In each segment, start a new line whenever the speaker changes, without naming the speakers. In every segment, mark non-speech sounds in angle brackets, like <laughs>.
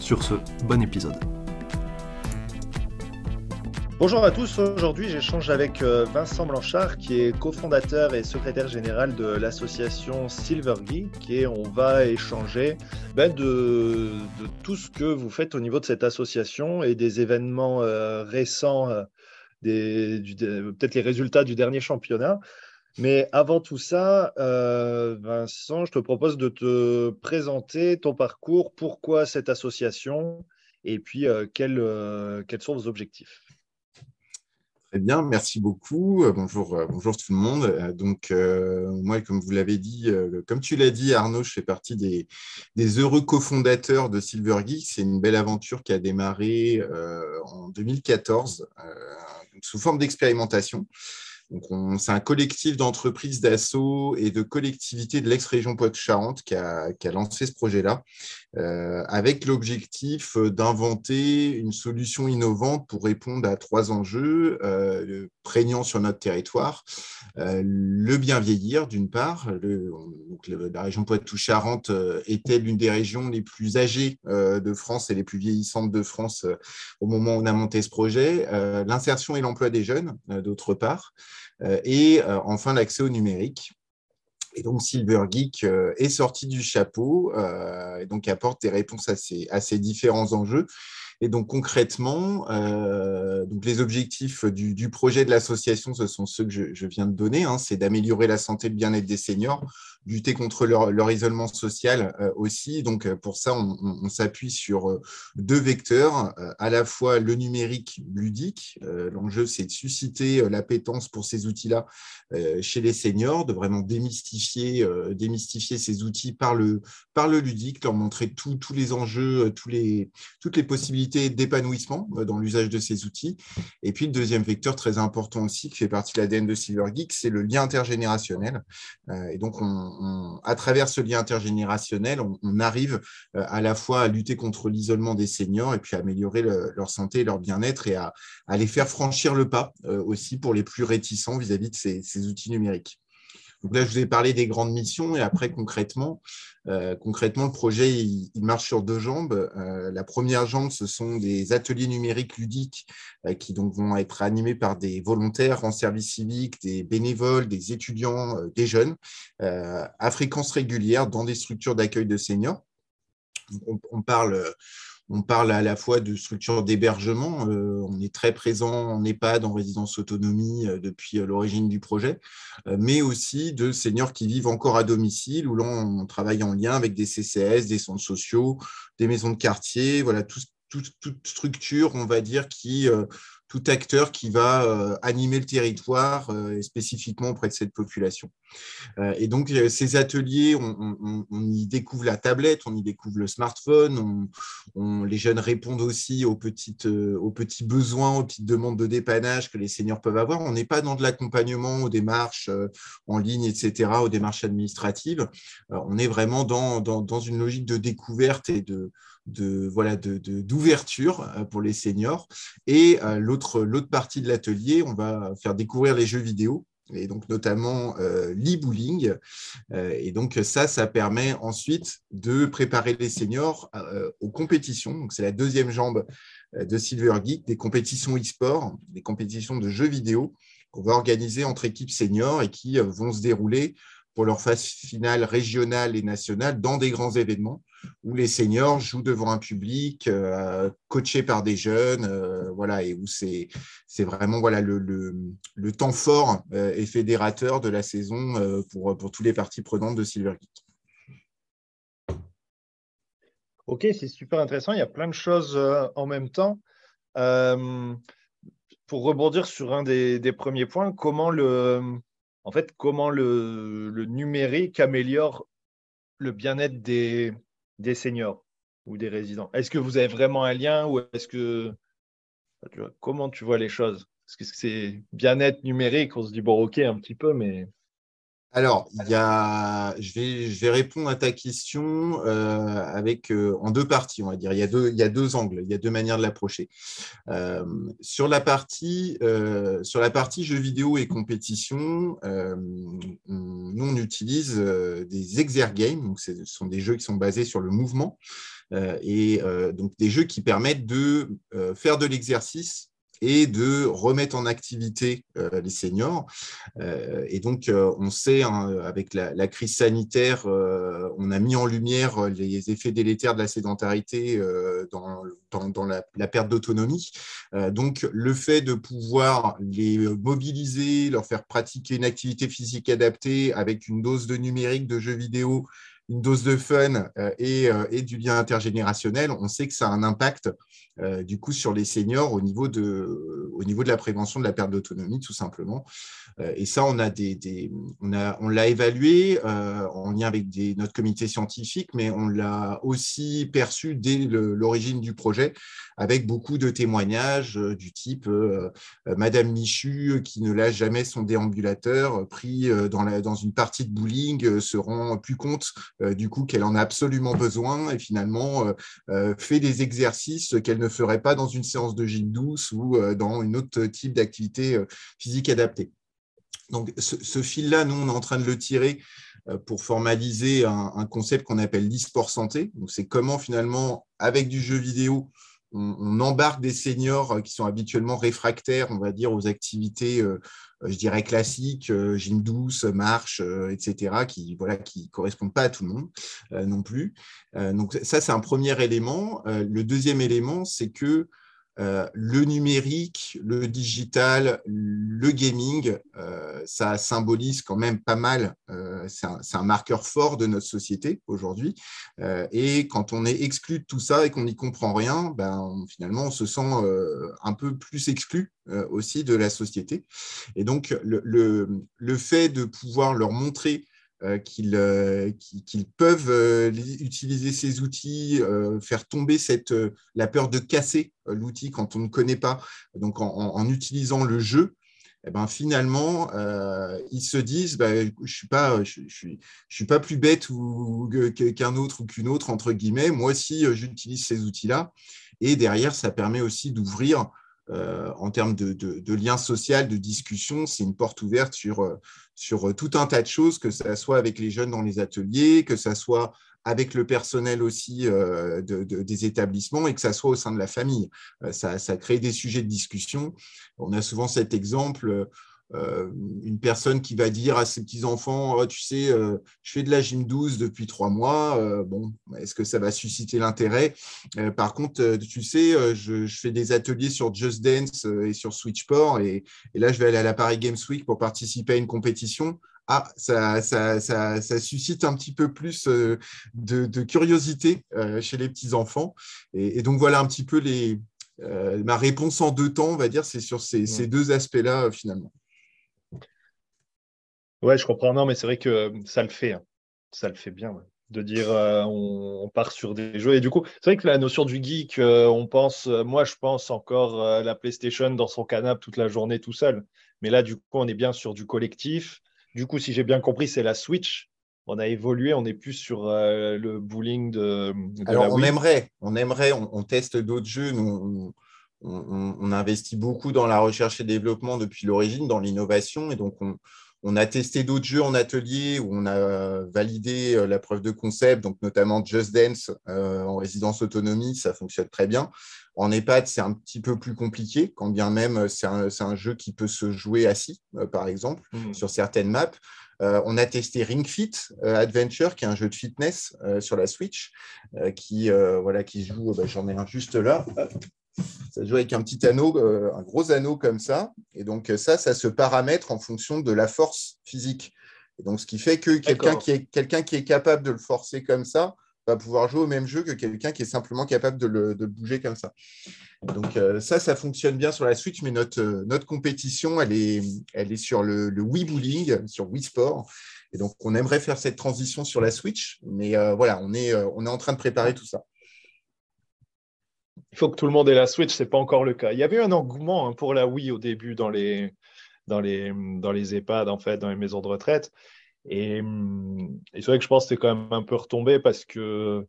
Sur ce, bon épisode.
Bonjour à tous, aujourd'hui j'échange avec euh, Vincent Blanchard qui est cofondateur et secrétaire général de l'association Silver Geek et on va échanger ben, de, tout ce que vous faites au niveau de cette association et des événements euh, récents, euh, peut-être les résultats du dernier championnat. Mais avant tout ça, euh, Vincent, je te propose de te présenter ton parcours, pourquoi cette association? Et puis euh, euh, quels, sont vos objectifs?
Très bien, merci beaucoup. Bonjour, bonjour tout le monde. Donc, moi, comme vous l'avez dit, comme tu l'as dit, Arnaud, je fais partie des, heureux cofondateurs de Silver Geek. C'est une belle aventure qui a démarré en 2014 sous forme d'expérimentation c'est un collectif d'entreprises d'assaut et de collectivités de l'ex-région Poitou-Charentes qui a, lancé ce projet-là, euh, avec l'objectif d'inventer une solution innovante pour répondre à trois enjeux euh, prégnants sur notre territoire. Euh, le bien vieillir, d'une part. la région Poitou-Charentes était l'une des régions les plus âgées de France et les plus vieillissantes de France au moment où on a monté ce projet. L'insertion et l'emploi des jeunes, d'autre part. Euh, et euh, enfin l'accès au numérique. Et donc, Silver Geek euh, est sorti du chapeau et donc apporte des réponses à ces, différents enjeux. Et donc, concrètement, donc les objectifs du, projet de l'association, ce sont ceux que je, viens de donner. Hein. c'est d'améliorer la santé et le bien-être des seniors, lutter contre leur, isolement social euh, aussi. Donc, euh, pour ça, on, s'appuie sur euh, deux vecteurs, à la fois le numérique ludique. L'enjeu, c'est de susciter l'appétence pour ces outils-là chez les seniors, de vraiment démystifier, démystifier ces outils par le, par le ludique, leur montrer tous les enjeux, les, toutes les possibilités d'épanouissement dans l'usage de ces outils. Et puis, le deuxième vecteur très important aussi, qui fait partie de l'ADN de Silver Geek, c'est le lien intergénérationnel. Et donc, on, à travers ce lien intergénérationnel, on, arrive euh, à la fois à lutter contre l'isolement des seniors et puis à améliorer leur santé et leur bien-être et à, les faire franchir le pas euh, aussi pour les plus réticents vis-à-vis de ces outils numériques. Donc là, je vous ai parlé des grandes missions et après, concrètement, euh, concrètement le projet, il, marche sur deux jambes. Euh, la première jambe, ce sont des ateliers numériques ludiques euh, qui donc vont être animés par des volontaires en service civique, des bénévoles, des étudiants, des jeunes, à fréquence régulière dans des structures d'accueil de seniors. on parle on parle à la fois de structures d'hébergement. Euh, on est très présent en EHPAD, en résidence autonomie euh, depuis euh, l'origine du projet, mais aussi de seniors qui vivent encore à domicile, où l'on travaille en lien avec des CCS, des centres sociaux, des maisons de quartier, voilà, toute structure, on va dire, qui tout acteur qui va euh, animer le territoire euh, spécifiquement auprès de cette population. Euh, et donc, ces ateliers, on, y découvre la tablette, on y découvre le smartphone, les jeunes répondent aussi aux, petites, aux petits besoins, aux petites demandes de dépannage que les seniors peuvent avoir. On n'est pas dans de l'accompagnement aux démarches en ligne, etc., aux démarches administratives. on est vraiment dans, dans une logique de découverte et de de voilà d'ouverture de, pour les seniors. Et l'autre l'autre partie de l'atelier, on va faire découvrir les jeux vidéo et donc notamment euh, l'e-bowling. et donc ça, ça permet ensuite de préparer les seniors aux compétitions. C'est la deuxième jambe de Silver Geek, des compétitions e-sport, des compétitions de jeux vidéo qu'on va organiser entre équipes seniors et qui vont se dérouler pour leur phase finale régionale et nationale dans des grands événements où les seniors jouent devant un public euh, coaché par des jeunes, euh, voilà, et où c'est vraiment voilà, le, le, temps fort euh, et fédérateur de la saison pour, pour tous les parties prenantes de Silver.
Ok, c'est super intéressant. Il y a plein de choses en même temps. pour rebondir sur un des, des premiers points, comment le, en fait, comment le, numérique améliore le bien-être des, seniors ou des résidents. Est-ce que vous avez vraiment un lien ou est-ce que comment tu vois les choses? Est-ce que c'est bien-être numérique On se dit bon ok un petit peu, mais
alors, je, vais, répondre à ta question euh, avec, euh, en deux parties, on va dire. Il y, a deux, il y a deux angles, il y a deux manières de l'approcher. Euh, sur, la partie, sur jeux vidéo et compétition, nous, on utilise des exergames, donc ce sont des jeux qui sont basés sur le mouvement, et donc des jeux qui permettent de faire de l'exercice et de remettre en activité euh, les seniors. Euh, et donc, euh, on sait, hein, avec la, crise sanitaire, on a mis en lumière les effets délétères de la sédentarité dans, dans, la, perte d'autonomie. donc, le fait de pouvoir les mobiliser, leur faire pratiquer une activité physique adaptée avec une dose de numérique, de jeux vidéo, une dose de fun et, du lien intergénérationnel, on sait que ça a un impact euh, du coup sur les seniors au niveau de, au niveau de la prévention de la perte d'autonomie, tout simplement. Euh, et ça, on a des, on a, on l'a évalué euh, en lien avec des, notre comité scientifique, mais on l'a aussi perçu dès l'origine du projet, avec beaucoup de témoignages du type Madame Michu qui ne lâche jamais son déambulateur, pris dans, la, dans une partie de bowling, se rend plus compte du coup qu'elle en a absolument besoin et finalement fait des exercices qu'elle ne ne ferait pas dans une séance de gym douce ou euh, dans une autre type d'activité euh, physique adaptée. Donc, ce, fil-là, nous, on est en train de le tirer euh, pour formaliser un, concept qu'on appelle l'e-sport santé. Donc, c'est comment finalement, avec du jeu vidéo, on, embarque des seniors qui sont habituellement réfractaires, on va dire, aux activités, je dirais, classiques, gym douce, marche, etc., qui voilà, qui correspondent pas à tout le monde non plus. donc ça, c'est un premier élément. le deuxième élément, c'est que euh, le numérique, le digital, le gaming, euh, ça symbolise quand même pas mal, euh, c'est un, marqueur fort de notre société aujourd'hui. et quand on est exclu de tout ça et qu'on n'y comprend rien, ben, finalement, on se sent un peu plus exclu aussi de la société. Et donc, le fait de pouvoir leur montrer euh, euh, qu'ils peuvent euh, utiliser ces outils, faire tomber cette, la peur de casser l'outil quand on ne connaît pas. Donc, en, utilisant le jeu, eh ben, finalement, ils se disent bah, je ne suis, pas, je, suis, je suis pas plus bête qu'un autre ou qu'une autre, entre guillemets. Moi aussi, j'utilise ces outils-là. Et derrière, ça permet aussi d'ouvrir euh, en termes de, lien social, de discussion, c'est une porte ouverte sur, euh, euh, tout un tas de choses, que ce soit avec les jeunes dans les ateliers, que ce soit avec le personnel aussi des établissements et que ça soit au sein de la famille. ça crée des sujets de discussion. On a souvent cet exemple euh, une personne qui va dire à ses petits-enfants, oh, tu sais, euh, je fais de la gym 12 depuis trois mois, euh, bon, est-ce que ça va susciter l'intérêt? Par contre, tu sais, je, fais des ateliers sur Just Dance et sur Switchport, et, et là, je vais aller à la Paris Games Week pour participer à une compétition ah, ça, ça, ça, ça, suscite un petit peu plus de, de curiosité chez les petits-enfants. Et, et, donc, voilà un petit peu les, ma réponse en deux temps, on va dire, c'est sur ces, ces deux aspects-là, finalement.
Ouais, je comprends. Non, mais c'est vrai que euh, ça le fait. Hein. Ça le fait bien. De dire euh, on, part sur des jeux. Et du coup, c'est vrai que la notion du geek, euh, on pense, moi je pense encore à la PlayStation dans son canapé toute la journée tout seul. Mais là, du coup, on est bien sur du collectif. Du coup, si j'ai bien compris, c'est la Switch. On a évolué, on n'est plus sur le bowling de.
Alors, on aimerait, on aimerait, on, teste d'autres jeux. on, on, investit beaucoup dans la recherche et développement depuis l'origine, dans l'innovation. Et donc, on, on a testé d'autres jeux en atelier où on a validé euh, la preuve de concept, donc notamment Just Dance euh, en résidence autonomie, ça fonctionne très bien. En EHPAD, c'est un petit peu plus compliqué, quand bien même euh, c'est un, jeu qui peut se jouer assis, par exemple, mmh. sur certaines maps. on a testé Ring Fit Adventure, qui est un jeu de fitness sur la Switch, qui, voilà, qui joue, bah, j'en ai un juste là, ça se joue avec un petit anneau, euh, un gros anneau comme ça. Et donc, ça, ça se paramètre en fonction de la force physique. Et donc, ce qui fait que quelqu'un qui, est, quelqu'un qui est capable de le forcer comme ça va pouvoir jouer au même jeu que quelqu'un qui est simplement capable de le, bouger comme ça. Donc, euh, ça, ça fonctionne bien sur la Switch, mais notre, euh, notre compétition, elle est, elle est sur le, le Wii Bowling, sur Wii Sport. Et donc, on aimerait faire cette transition sur la Switch, mais voilà, on est, on est en train de préparer tout ça.
Il faut que tout le monde ait la Switch, c'est pas encore le cas. Il y avait un engouement hein, pour la Wii au début dans les, dans les, dans les EHPAD, en fait, dans les maisons de retraite. Et, c'est vrai que je pense que c'est quand même un peu retombé parce que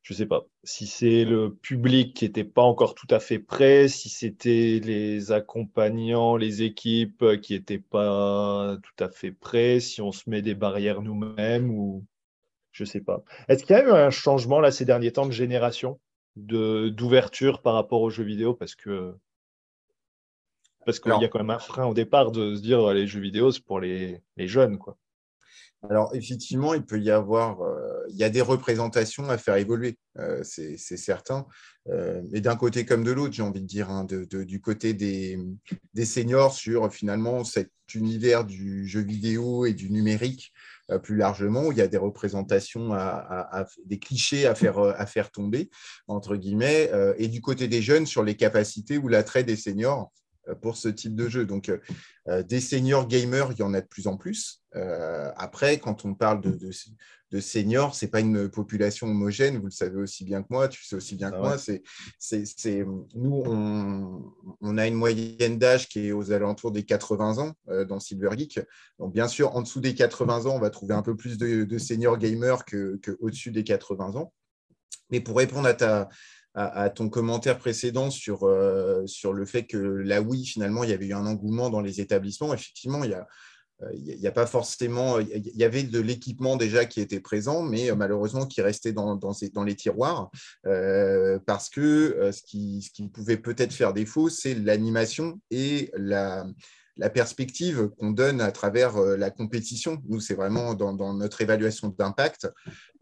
je sais pas si c'est le public qui n'était pas encore tout à fait prêt, si c'était les accompagnants, les équipes qui n'étaient pas tout à fait prêts, si on se met des barrières nous-mêmes ou je sais pas. Est-ce qu'il y a eu un changement là ces derniers temps de génération? D'ouverture par rapport aux jeux vidéo parce que parce qu'il y a quand même un frein au départ de se dire les jeux vidéo c'est pour les, les jeunes quoi.
Alors, effectivement, il peut y avoir, euh, il y a des représentations à faire évoluer, euh, c'est certain. Euh, mais d'un côté comme de l'autre, j'ai envie de dire, hein, du côté des, seniors sur finalement cet univers du jeu vidéo et du numérique plus largement, où il y a des représentations, à, des clichés à faire, à faire tomber, entre guillemets, et du côté des jeunes sur les capacités ou l'attrait des seniors euh, pour ce type de jeu. Donc, euh, euh, des seniors gamers, il y en a de plus en plus. Après, quand on parle de, de, seniors, ce n'est pas une population homogène, vous le savez aussi bien que moi, tu sais aussi bien que ah moi. C'est, c'est, nous, on, on, a une moyenne d'âge qui est aux alentours des 80 ans dans Silver Geek. Donc, bien sûr, en dessous des 80 ans, on va trouver un peu plus de, de seniors gamers qu'au-dessus des 80 ans. Mais pour répondre à ta, à, ton commentaire précédent sur, euh, sur le fait que la Wii, finalement, il y avait eu un engouement dans les établissements. Effectivement, il y a, euh, il n'y a pas forcément. Il y avait de l'équipement déjà qui était présent, mais euh, malheureusement qui restait dans, les tiroirs, parce que ce, qui, pouvait peut-être faire défaut, c'est l'animation et la, perspective qu'on donne à travers euh, la compétition. Nous, c'est vraiment dans, notre évaluation d'impact.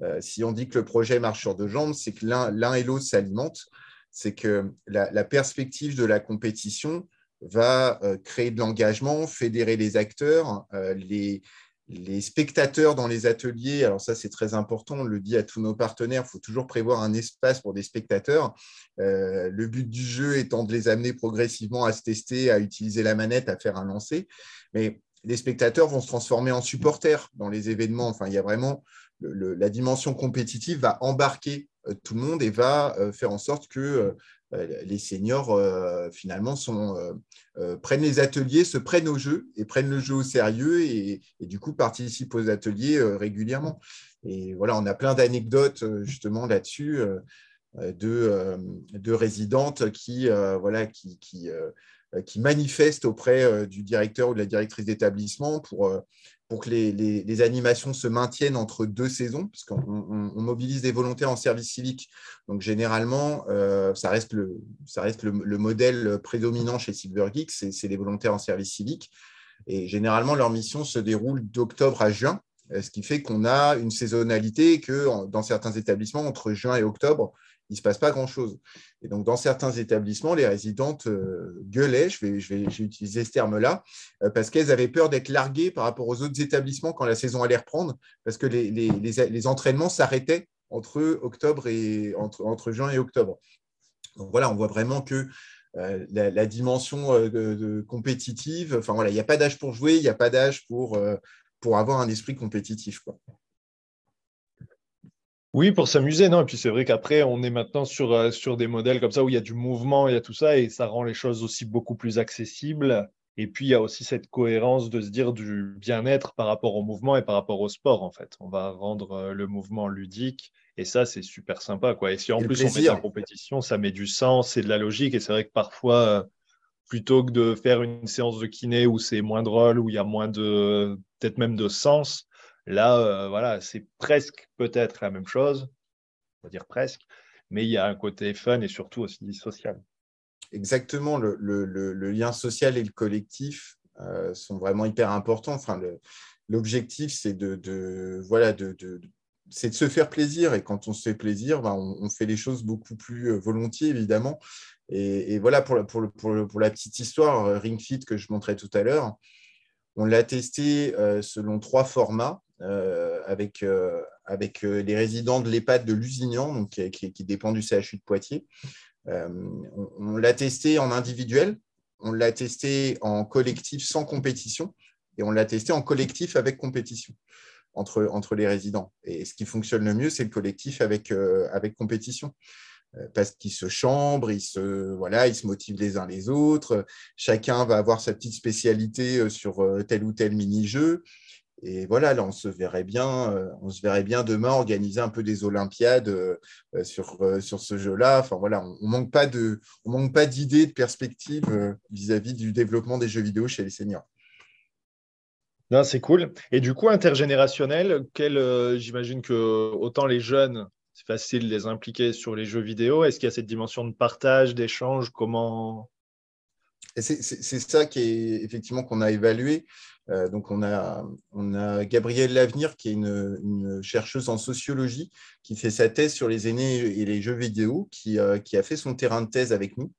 Euh, si on dit que le projet marche sur deux jambes, c'est que l'un et l'autre s'alimentent. C'est que la, perspective de la compétition va euh, créer de l'engagement, fédérer les acteurs, les, les spectateurs dans les ateliers, alors ça c'est très important, on le dit à tous nos partenaires, il faut toujours prévoir un espace pour des spectateurs. Euh, le but du jeu étant de les amener progressivement à se tester, à utiliser la manette, à faire un lancer. Mais les spectateurs vont se transformer en supporters dans les événements. Enfin, il y a vraiment la dimension compétitive va embarquer euh, tout le monde et va euh, faire en sorte que euh, les seniors, euh, finalement, euh, prennent les ateliers, se prennent au jeu et prennent le jeu au sérieux et, du coup participent aux ateliers régulièrement. Et voilà, on a plein d'anecdotes justement là-dessus. De, résidentes qui, voilà, qui, qui manifestent auprès du directeur ou de la directrice d'établissement pour, pour que les, animations se maintiennent entre deux saisons, parce qu'on mobilise des volontaires en service civique. Donc, généralement, euh, ça reste, le, modèle prédominant chez Silver Geek, c'est les volontaires en service civique. Et généralement, leur mission se déroule d'octobre à juin, ce qui fait qu'on a une saisonnalité que dans certains établissements, entre juin et octobre, il ne se passe pas grand-chose. Et donc, dans certains établissements, les résidentes euh, gueulaient, je vais, je vais, utiliser ce terme-là, euh, parce qu'elles avaient peur d'être larguées par rapport aux autres établissements quand la saison allait reprendre, parce que les, entraînements s'arrêtaient entre octobre et entre, juin et octobre. Donc voilà, on voit vraiment que euh, la, dimension compétitive, enfin voilà, il n'y a pas d'âge pour jouer, il n'y a pas d'âge pour, pour avoir un esprit compétitif. Quoi.
Oui, pour s'amuser, non? Et puis c'est vrai qu'après, on est maintenant sur, euh, sur des modèles comme ça où il y a du mouvement, il y a tout ça, et ça rend les choses aussi beaucoup plus accessibles. Et puis il y a aussi cette cohérence de se dire du bien-être par rapport au mouvement et par rapport au sport, en fait. On va rendre euh, le mouvement ludique, et ça, c'est super sympa, quoi. Et si en plus on met en compétition, ça met du sens et de la logique. Et c'est vrai que parfois, euh, plutôt que de faire une séance de kiné où c'est moins drôle, où il y a moins de, peut-être même de sens, Là, euh, voilà, c'est presque peut-être la même chose, on va dire presque, mais il y a un côté fun et surtout aussi social.
Exactement, le, lien social et le collectif euh, sont vraiment hyper importants. Enfin, l'objectif, c'est de, voilà, de, c'est de se faire plaisir. Et quand on se fait plaisir, ben, on, fait les choses beaucoup plus euh, volontiers, évidemment. Et, voilà, pour, la petite histoire, Ring Fit que je montrais tout à l'heure, on l'a testé selon trois formats. Euh, avec, euh, euh, les résidents de l'EHPAD de Lusignan, qui, qui, dépend du CHU de Poitiers. on, l'a testé en individuel, on l'a testé en collectif sans compétition et on l'a testé en collectif avec compétition entre, les résidents. Et ce qui fonctionne le mieux, c'est le collectif avec compétition. Parce qu'ils se chambrent, ils se, voilà, ils se motivent les uns les autres. Chacun va avoir sa petite spécialité sur tel ou tel mini-jeu. Et voilà, là, on se verrait bien, euh, on se verrait bien demain organiser un peu des Olympiades euh, euh, sur, sur ce jeu-là. Enfin voilà, on, ne manque pas on manque pas d'idées, de perspectives vis-à-vis du développement des jeux vidéo chez les seniors.
Non, c'est cool. Et du coup, intergénérationnel, j'imagine que autant les jeunes, c'est facile de les impliquer sur les jeux vidéo. Est-ce qu'il y a cette dimension de partage, d'échange? Comment?
C'est ça qui est effectivement qu'on a évalué. Euh, donc, on a, on a Gabrielle Lavenir, qui est une, chercheuse en sociologie, qui fait sa thèse sur les aînés et les jeux vidéo, qui, euh, qui a fait son terrain de thèse avec nous.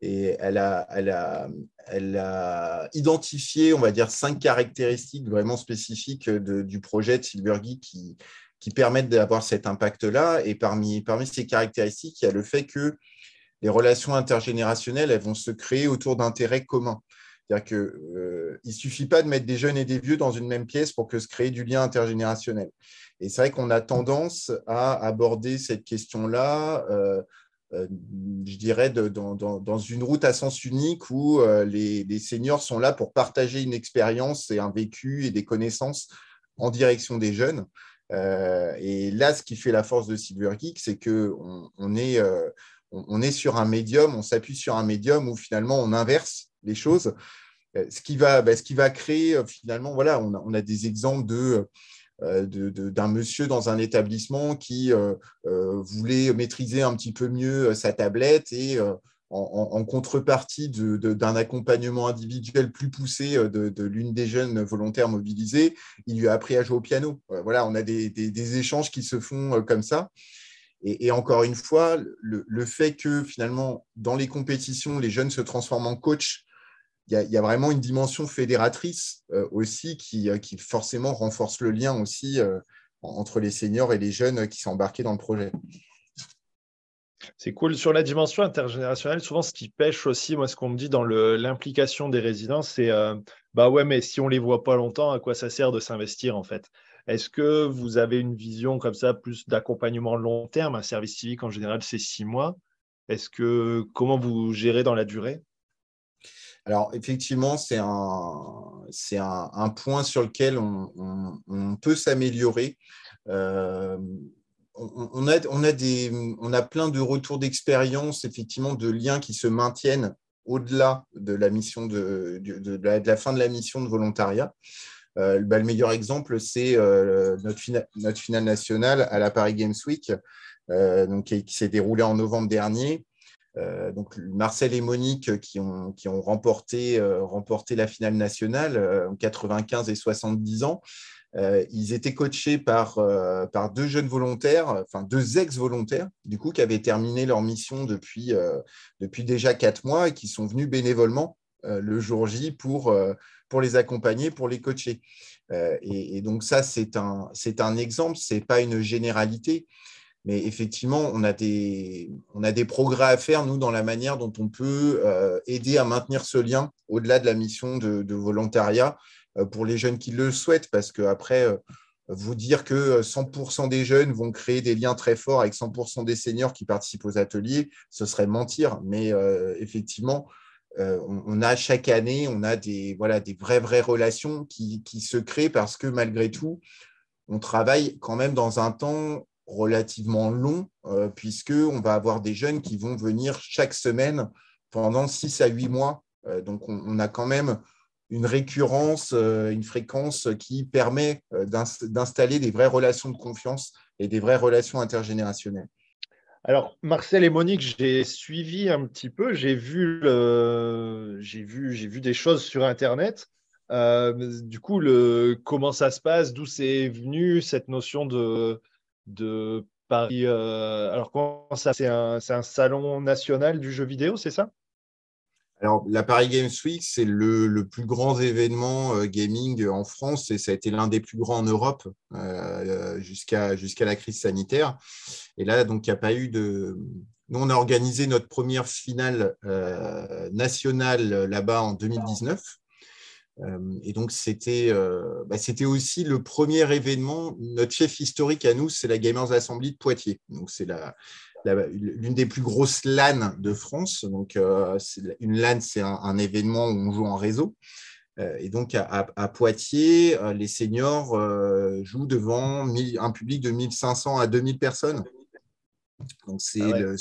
Et elle a, elle, a, elle a identifié, on va dire, cinq caractéristiques vraiment spécifiques du projet de Silvergy qui, qui permettent d'avoir cet impact-là. Et parmi, parmi ces caractéristiques, il y a le fait que les relations intergénérationnelles, elles vont se créer autour d'intérêts communs. C'est-à-dire qu'il euh, ne suffit pas de mettre des jeunes et des vieux dans une même pièce pour que se crée du lien intergénérationnel. Et c'est vrai qu'on a tendance à aborder cette question-là, euh, euh, je dirais, dans, une route à sens unique où les, seniors sont là pour partager une expérience et un vécu et des connaissances en direction des jeunes. Et là, ce qui fait la force de Silver Geek, c'est qu'on on est, on, est sur un médium, on s'appuie sur un médium où finalement on inverse les choses. Euh, ce qui va, bah, ce qui va créer euh, finalement, voilà, on a, des exemples euh, d'un monsieur dans un établissement qui voulait maîtriser un petit peu mieux sa tablette et en, contrepartie d'un accompagnement individuel plus poussé de, l'une des jeunes volontaires mobilisées, il lui a appris à jouer au piano. Voilà, on a des, échanges qui se font comme ça. Et, encore une fois, le, fait que finalement, dans les compétitions, les jeunes se transforment en coach il y, a vraiment une dimension fédératrice euh, aussi qui, euh, forcément renforce le lien aussi euh, entre les seniors et les jeunes qui sont embarqués dans le projet.
C'est cool. Sur la dimension intergénérationnelle, souvent ce qui pêche aussi, moi ce qu'on me dit dans l'implication des résidents, c'est bah ouais, mais si on ne les voit pas longtemps, à quoi ça sert de s'investir en fait? Est-ce que vous avez une vision comme ça, plus d'accompagnement long terme? Un service civique en général, c'est six mois. Est-ce que comment vous gérez dans la durée?
Alors, effectivement, c'est un, un, point sur lequel on, peut s'améliorer. Euh, on, a, plein de retours d'expérience, effectivement, de liens qui se maintiennent au-delà de la de, fin de la mission de volontariat. Euh, bah, le meilleur exemple, c'est euh, notre, finale nationale à la Paris Games Week, donc, qui s'est déroulée en novembre dernier. Euh, Marcel et Monique qui ont, remporté, euh, remporté la finale nationale euh, en 95 et 70 ans. Ils étaient coachés par, par deux jeunes volontaires, enfin deux ex-volontaires, du coup, qui avaient terminé leur mission depuis, depuis déjà quatre mois et qui sont venus bénévolement le jour J pour, les accompagner, pour les coacher. Et, donc ça, c'est un, exemple, ce n'est pas une généralité. Mais effectivement, on a, des, progrès à faire, nous, dans la manière dont on peut euh, aider à maintenir ce lien au-delà de la mission de, volontariat euh, pour les jeunes qui le souhaitent, parce qu'après, euh, vous dire que 100% des jeunes vont créer des liens très forts avec 100% des seniors qui participent aux ateliers, ce serait mentir. Mais effectivement, on, a chaque année, on a des, voilà, des vraies, vraies relations qui, se créent parce que malgré tout, on travaille quand même dans un temps relativement long, euh, puisqu'on va avoir des jeunes qui vont venir chaque semaine pendant 6 à 8 mois. Euh, donc, on, a quand même une récurrence, euh, une fréquence qui permet d'installer des vraies relations de confiance et des vraies relations intergénérationnelles.
Alors, Marcel et Monique, j'ai suivi un petit peu, j'ai vu, vu, des choses sur Internet. du coup, comment ça se passe, d'où c'est venu cette notion de, Paris. Euh, alors, comment ça C'est un, salon national du jeu vidéo, c'est ça?
Alors, la Paris Games Week, c'est le, plus grand événement euh, gaming en France et ça a été l'un des plus grands en Europe euh, jusqu'à jusqu'à la crise sanitaire. Et là, donc, il n'y a pas eu de. Nous, on a organisé notre première finale nationale là-bas en 2019. Euh, et donc, euh, bah, c'était aussi le premier événement. Notre chef historique à nous, c'est la Gamers Assembly de Poitiers. Donc, c'est la, l'une des plus grosses LAN de France. Donc, une LAN, c'est un, événement où on joue en réseau. et donc, à, Poitiers, les seniors jouent devant un public de 1500 à 2000 personnes. Donc, c'est ah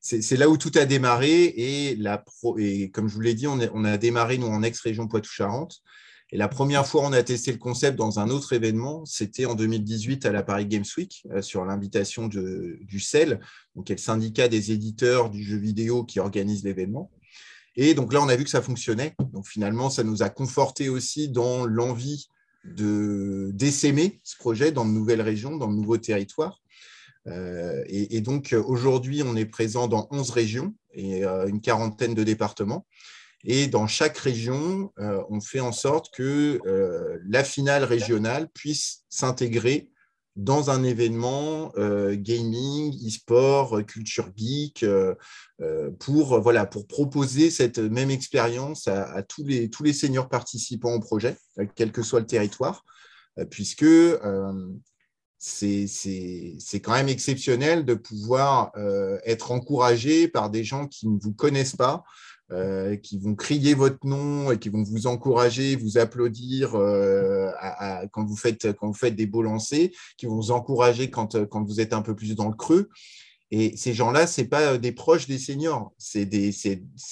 c'est là où tout a démarré. Et, la et comme je vous l'ai dit, on, on, a démarré, nous, en ex-région Poitou-Charentes. La première fois on a testé le concept dans un autre événement, c'était en 2018 à la Paris Games Week, euh, sur l'invitation du CEL, donc qui est le syndicat des éditeurs du jeu vidéo qui organise l'événement. Et donc là, on a vu que ça fonctionnait. Donc finalement, ça nous a conforté aussi dans l'envie de d'essaimer ce projet dans de nouvelles régions, dans de nouveaux territoires. Euh, et, donc aujourd'hui, on est présent dans 11 régions et euh, une quarantaine de départements. Et dans chaque région, euh, on fait en sorte que la finale régionale puisse s'intégrer dans un événement gaming, e-sport, culture geek, pour, voilà, pour proposer cette même expérience à, tous, les, tous les seniors participants au projet, quel que soit le territoire, puisque c'est quand même exceptionnel de pouvoir euh, être encouragé par des gens qui ne vous connaissent pas, euh, qui vont crier votre nom et qui vont vous encourager, vous applaudir euh, quand, vous faites, quand vous faites des beaux lancers, qui vont vous encourager quand, quand vous êtes un peu plus dans le creux. Et ces gens-là, ce pas des proches des seniors, c'est des,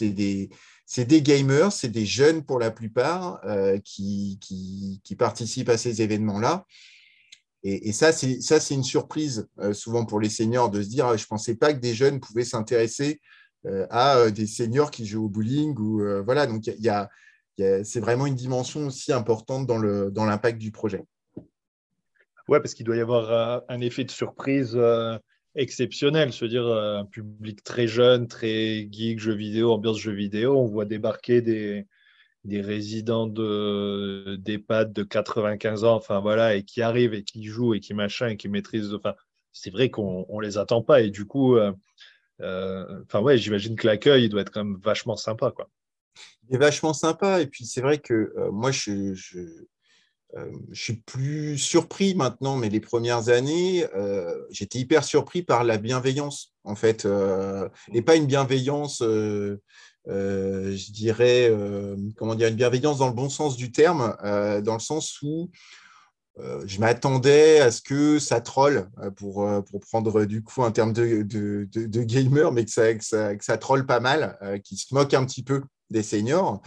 des, des gamers, c'est des jeunes pour la plupart qui, qui, participent à ces événements-là. Et, ça, c'est une surprise euh, souvent pour les seniors de se dire je ne pensais pas que des jeunes pouvaient s'intéresser euh, à euh, des seniors qui jouent au bowling. Ou, voilà, donc y a, c'est vraiment une dimension aussi importante dans l'impact dans du projet.
Ouais, parce qu'il doit y avoir un effet de surprise exceptionnel. Se dire un public très jeune, très geek, jeux vidéo, ambiance jeux vidéo, on voit débarquer des, des résidents de d'EHPAD de 95 ans, enfin voilà, et qui arrivent et qui jouent et qui machin et qui maîtrisent. Enfin, c'est vrai qu'on on les attend pas et du coup, euh, euh, enfin ouais, j'imagine que l'accueil doit être quand même vachement sympa, quoi.
Il est vachement sympa et puis c'est vrai que euh, moi je, je, je, suis plus surpris maintenant, mais les premières années, j'étais hyper surpris par la bienveillance en fait, et pas une bienveillance euh, je dirais, euh, comment dire, une bienveillance dans le bon sens du terme, euh, dans le sens où je m'attendais à ce que ça troll, pour, pour prendre du coup un terme de, de, de, gamer, mais que ça, que ça, que ça troll pas mal, qui se moque un petit peu des seniors,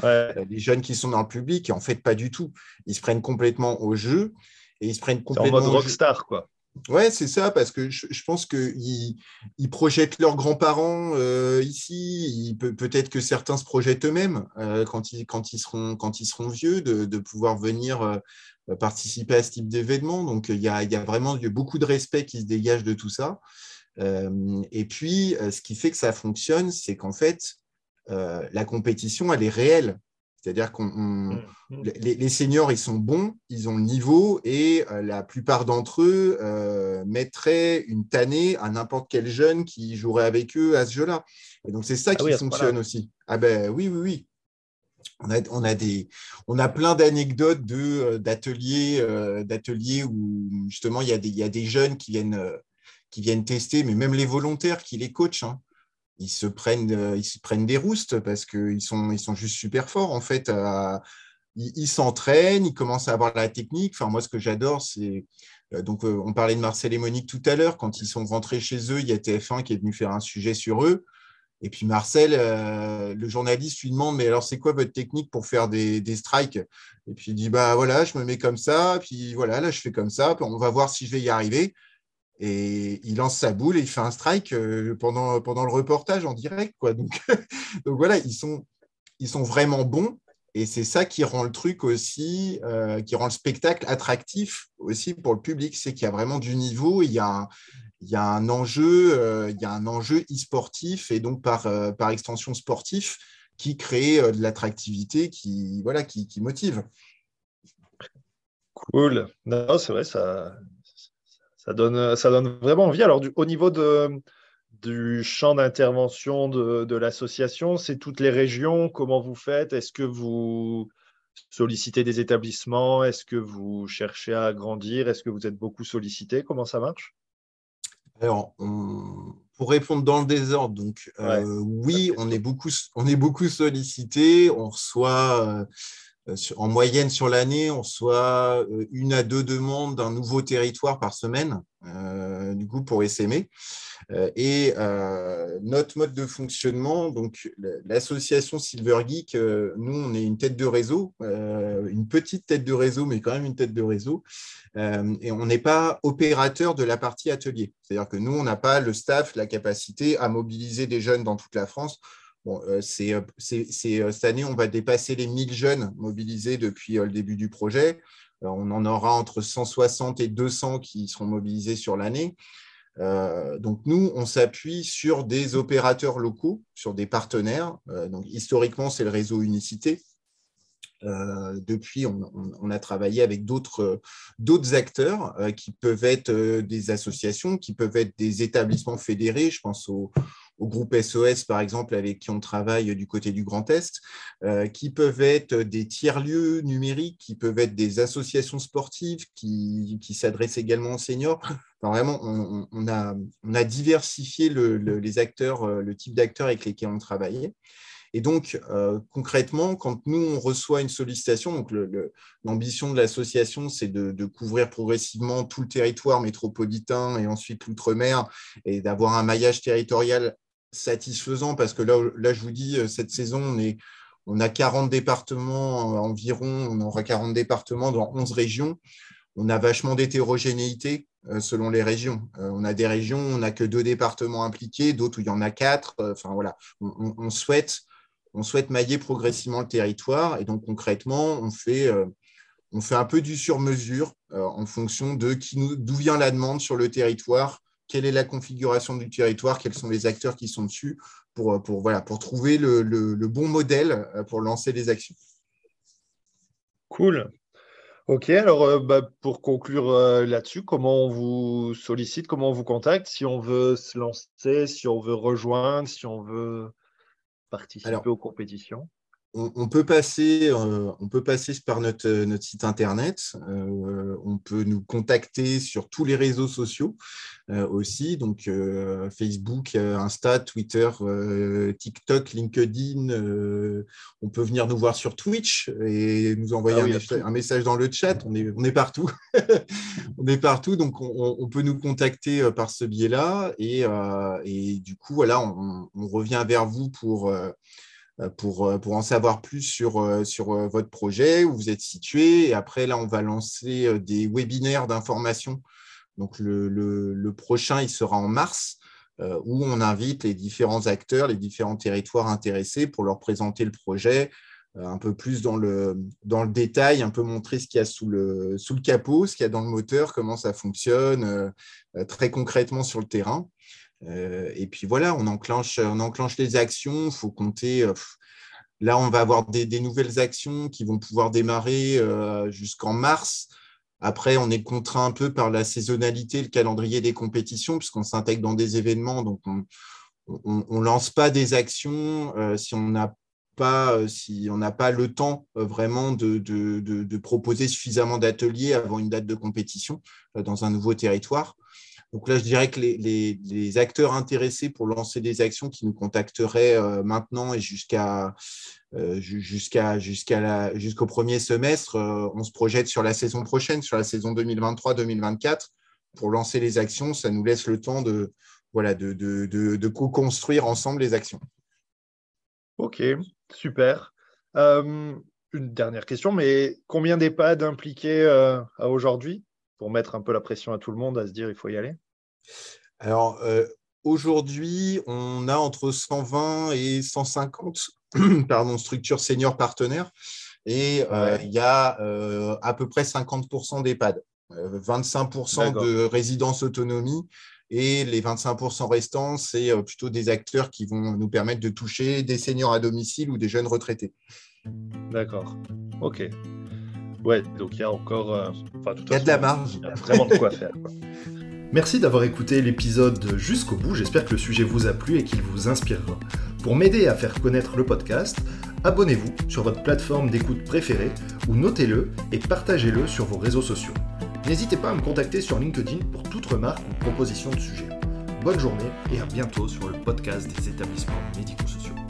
les jeunes qui sont dans le public, et en fait pas du tout. Ils se prennent complètement au jeu et ils se prennent complètement.
En mode rockstar, quoi.
Ouais, c'est ça, parce que je, pense qu'ils ils projettent leurs grands-parents euh, ici. Peut, peut-être que certains se projettent eux-mêmes euh, quand, ils, quand, ils seront, quand ils seront vieux, de, de pouvoir venir euh, participer à ce type d'événement. Donc, il y, a, il y a, vraiment beaucoup de respect qui se dégage de tout ça. et puis, ce qui fait que ça fonctionne, c'est qu'en fait, la compétition, elle est réelle. C'est-à-dire que mmh, mmh. les, seniors, ils sont bons, ils ont le niveau et euh, la plupart d'entre eux euh, mettraient une tannée à n'importe quel jeune qui jouerait avec eux à ce jeu-là. Et donc, c'est ça ah qui fonctionne aussi. Ah ben oui, oui, oui. On a, plein d'anecdotes euh, d'ateliers d'ateliers où justement il y, a des, jeunes qui viennent, qui viennent tester, mais même les volontaires qui les coachent. Hein ils se prennent, euh, ils se prennent des roustes parce qu'ils sont, ils juste super forts en fait. ils s'entraînent, ils commencent à avoir la technique. Enfin, moi, ce que j'adore, c'est euh, donc euh, on parlait de Marcel et Monique tout à l'heure. Quand ils sont rentrés chez eux, il y a TF1 qui est venu faire un sujet sur eux. Et puis Marcel, le journaliste lui demande mais alors c'est quoi votre technique pour faire des, strikes? Et puis il dit bah voilà, je me mets comme ça, puis voilà, là je fais comme ça, puis on va voir si je vais y arriver. Et il lance sa boule et il fait un strike euh, pendant, pendant le reportage en direct. Quoi. Donc, <laughs> donc voilà, ils sont, ils sont vraiment bons. Et c'est ça qui rend le truc aussi, euh, qui rend le spectacle attractif aussi pour le public. C'est qu'il y a vraiment du niveau, il y a un, il y a un enjeu, euh, il y a un enjeu e-sportif et donc par, par extension sportif qui crée de l'attractivité, qui, voilà, qui, motive.
Cool. C'est vrai, ça, donne, ça donne vraiment envie. Alors, au niveau de, du champ d'intervention de, l'association, c'est toutes les régions. Comment vous faites? Est-ce que vous sollicitez des établissements? Est-ce que vous cherchez à agrandir Est-ce que vous êtes beaucoup sollicité? Comment ça marche?
Alors, on, pour répondre dans le désordre, donc oui, on est beaucoup, on est beaucoup sollicité. On reçoit en moyenne sur l'année, on reçoit une à deux demandes d'un nouveau territoire par semaine, du coup pour SME. Euh, et euh, notre mode de fonctionnement, donc l'association Silver Geek, euh, nous, on est une tête de réseau, une petite tête de réseau, mais quand même une tête de réseau. et on n'est pas opérateur de la partie atelier. C'est-à-dire que nous, on n'a pas le staff, la capacité à mobiliser des jeunes dans toute la France. Bon, c'est, cette année, on va dépasser les 1000 jeunes mobilisés depuis le début du projet. on en aura entre 160 et 200 qui seront mobilisés sur l'année. Euh, donc nous, on s'appuie sur des opérateurs locaux, sur des partenaires. Euh, donc historiquement, c'est le réseau Unicité. Euh, depuis, on, a travaillé avec d'autres acteurs qui peuvent être des associations, qui peuvent être des établissements fédérés. Je pense au, au groupe SOS, par exemple, avec qui on travaille du côté du Grand Est, euh, qui peuvent être des tiers-lieux numériques, qui peuvent être des associations sportives qui, s'adressent également aux seniors. vraiment, on, a, on, a, diversifié le, les acteurs, euh, le type d'acteurs avec lesquels on travaillait. Et donc, euh, concrètement, quand nous, on reçoit une sollicitation, donc l'ambition de l'association, c'est de, couvrir progressivement tout le territoire métropolitain et ensuite l'outre-mer et d'avoir un maillage territorial satisfaisant parce que là, là, je vous dis, euh, cette saison, on, est, on a 40 départements euh, environ, on aura 40 départements dans 11 régions. On a vachement d'hétérogénéité euh, selon les régions. On a des régions où on n'a que deux départements impliqués, d'autres où il y en a quatre. Enfin voilà, on, souhaite, on souhaite mailler progressivement le territoire et donc concrètement, on fait, on fait un peu du sur-mesure en fonction de d'où vient la demande sur le territoire quelle est la configuration du territoire, quels sont les acteurs qui sont dessus, pour, pour, voilà, pour trouver le, le, bon modèle euh, pour lancer les actions.
Cool. Ok, alors euh, bah, pour conclure euh, là-dessus, comment on vous sollicite, comment on vous contacte, si on veut se lancer, si on veut rejoindre, si on veut participer aux compétitions?
On, peut passer, euh, on peut passer par notre, notre site internet. Euh, on peut nous contacter sur tous les réseaux sociaux euh, aussi, donc Facebook, Insta, Twitter, TikTok, LinkedIn. on peut venir nous voir sur Twitch et nous envoyer ah un, message dans le chat. On est, on est partout. <laughs> on est partout, donc on, peut nous contacter par ce biais-là. Et, et, du coup, voilà, on, revient vers vous pour euh, pour, euh, pour en savoir plus sur, euh, votre projet, où vous êtes situé. Et après, là, on va lancer des webinaires d'information. Donc, le, prochain, il sera en mars, où on invite les différents acteurs, les différents territoires intéressés pour leur présenter le projet, un peu plus dans le, dans le détail, un peu montrer ce qu'il y a sous le, sous le capot, ce qu'il y a dans le moteur, comment ça fonctionne très concrètement sur le terrain. Euh, et puis voilà, on enclenche, on enclenche les actions. Il faut compter. Euh, là, on va avoir des, nouvelles actions qui vont pouvoir démarrer euh, jusqu'en mars. Après, on est contraint un peu par la saisonnalité, le calendrier des compétitions, puisqu'on s'intègre dans des événements. Donc, on ne lance pas des actions si on n'a pas, si pas le temps vraiment de proposer suffisamment d'ateliers avant une date de compétition dans un nouveau territoire. Donc là, je dirais que les, acteurs intéressés pour lancer des actions qui nous contacteraient euh, maintenant et jusqu'à euh, jusqu'à jusqu'au premier semestre, euh, on se projette sur la saison prochaine, sur la saison 2023-2024. Pour lancer les actions, ça nous laisse le temps de, voilà, de, co-construire ensemble les actions.
Ok, super. une dernière question, mais combien d'EHPAD impliqués à aujourd'hui? Pour mettre un peu la pression à tout le monde à se dire il faut y aller?
Alors, euh, aujourd'hui, on a entre 120 et 150 <clears throat> pardon, structures seniors partenaires et euh, il y a euh, à peu près 50% d'EHPAD, 25% de résidence autonomie et les 25% restants, c'est plutôt des acteurs qui vont nous permettre de toucher des seniors à domicile ou des jeunes retraités.
D'accord. Ok. Ouais, donc il y a encore. Euh,
il y a de la marge.
Il y a vraiment de quoi faire. <laughs>
Merci d'avoir écouté l'épisode jusqu'au bout. J'espère que le sujet vous a plu et qu'il vous inspirera. Pour m'aider à faire connaître le podcast, abonnez-vous sur votre plateforme d'écoute préférée ou notez-le et partagez-le sur vos réseaux sociaux. N'hésitez pas à me contacter sur LinkedIn pour toute remarque ou proposition de sujet. bonne journée et à bientôt sur le podcast des établissements médico-sociaux.